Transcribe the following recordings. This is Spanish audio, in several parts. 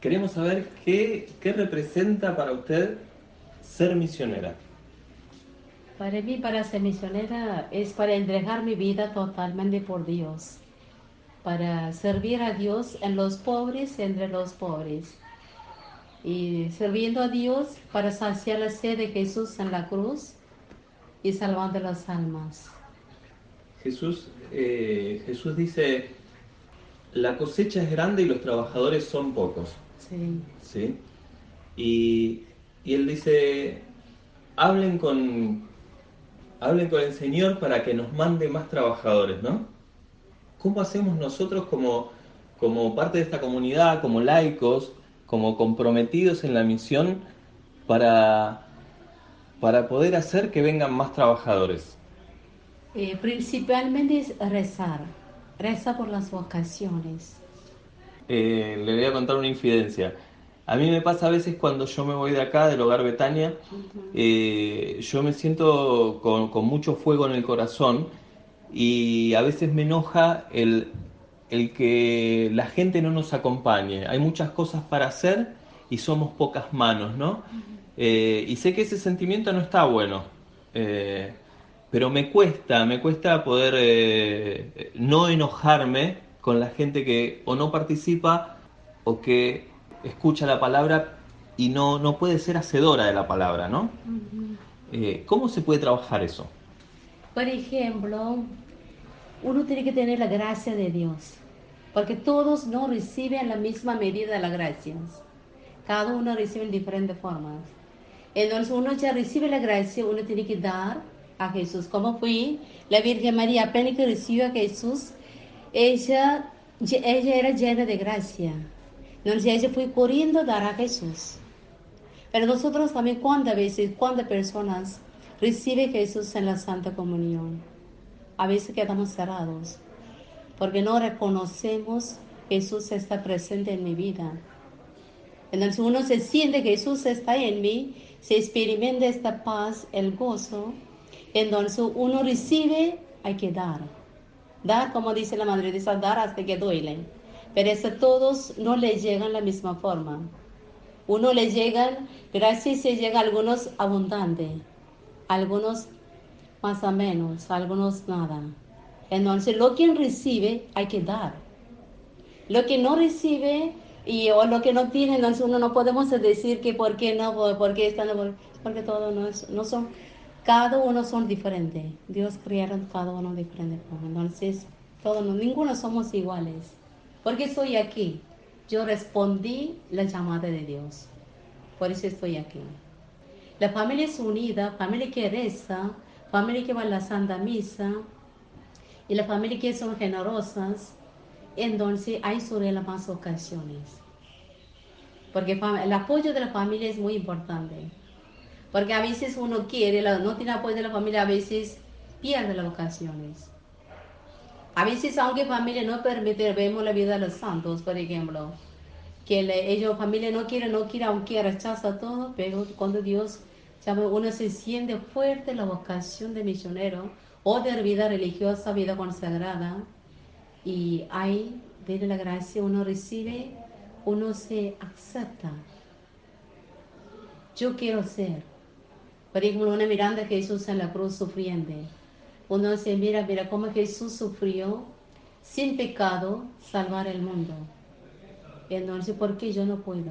Queremos saber qué, qué representa para usted ser misionera. Para mí, para ser misionera es para entregar mi vida totalmente por Dios, para servir a Dios en los pobres, entre los pobres, y sirviendo a Dios para saciar la sed de Jesús en la cruz y salvando las almas. Jesús, eh, Jesús dice, la cosecha es grande y los trabajadores son pocos. Sí. ¿Sí? Y, y él dice, hablen con, hablen con el Señor para que nos mande más trabajadores, ¿no? ¿Cómo hacemos nosotros como, como parte de esta comunidad, como laicos, como comprometidos en la misión para, para poder hacer que vengan más trabajadores? Eh, principalmente es rezar, reza por las vocaciones. Eh, le voy a contar una infidencia. A mí me pasa a veces cuando yo me voy de acá, del hogar Betania, eh, yo me siento con, con mucho fuego en el corazón y a veces me enoja el, el que la gente no nos acompañe. Hay muchas cosas para hacer y somos pocas manos, ¿no? Eh, y sé que ese sentimiento no está bueno, eh, pero me cuesta, me cuesta poder eh, no enojarme con la gente que o no participa o que escucha la palabra y no, no puede ser hacedora de la palabra, ¿no? Eh, ¿Cómo se puede trabajar eso? Por ejemplo, uno tiene que tener la gracia de Dios, porque todos no reciben la misma medida de las gracias. Cada uno recibe en diferentes formas. Entonces uno ya recibe la gracia, uno tiene que dar a Jesús. Como fue la Virgen María, apenas que recibió a Jesús, ella, ella era llena de gracia. Entonces ella fue corriendo a dar a Jesús. Pero nosotros también, ¿cuántas veces, cuántas personas reciben Jesús en la Santa Comunión? A veces quedamos cerrados, porque no reconocemos que Jesús está presente en mi vida. Entonces uno se siente que Jesús está en mí, se experimenta esta paz, el gozo. Entonces uno recibe, hay que dar. Dar, como dice la Madre de dar hasta que duele. Pero eso a todos no les llegan la misma forma. Uno le llegan, gracias se llega algunos abundante, algunos más o menos, algunos nada. Entonces lo que recibe hay que dar. Lo que no recibe y o lo que no tiene, entonces uno no podemos decir que por qué no, por qué están, porque todo no es, no son, cada uno son diferentes. Dios crearon cada uno diferente. Entonces, todos, ninguno somos iguales. ¿Por qué estoy aquí? Yo respondí la llamada de Dios. Por eso estoy aquí. La familia es unida, familia que reza, familia que va a la Santa Misa y la familia que son generosas. Entonces hay sobre las más ocasiones. Porque el apoyo de la familia es muy importante. Porque a veces uno quiere, no tiene apoyo de la familia, a veces pierde las ocasiones. A veces, aunque familia no permite, vemos la vida de los santos, por ejemplo, que le, ellos, familia no quiere, no quiere, aunque rechaza todo, pero cuando Dios uno se siente fuerte la vocación de misionero o de vida religiosa, vida consagrada, y ahí, desde la gracia, uno recibe, uno se acepta. Yo quiero ser. Por ejemplo, una miranda a Jesús en la cruz sufriendo uno dice, mira, mira cómo Jesús sufrió sin pecado salvar el mundo. Entonces, ¿por qué yo no puedo?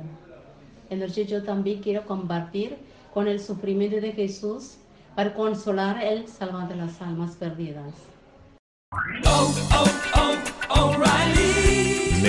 Entonces yo también quiero compartir con el sufrimiento de Jesús para consolar el salvar de las almas perdidas. Oh, oh, oh,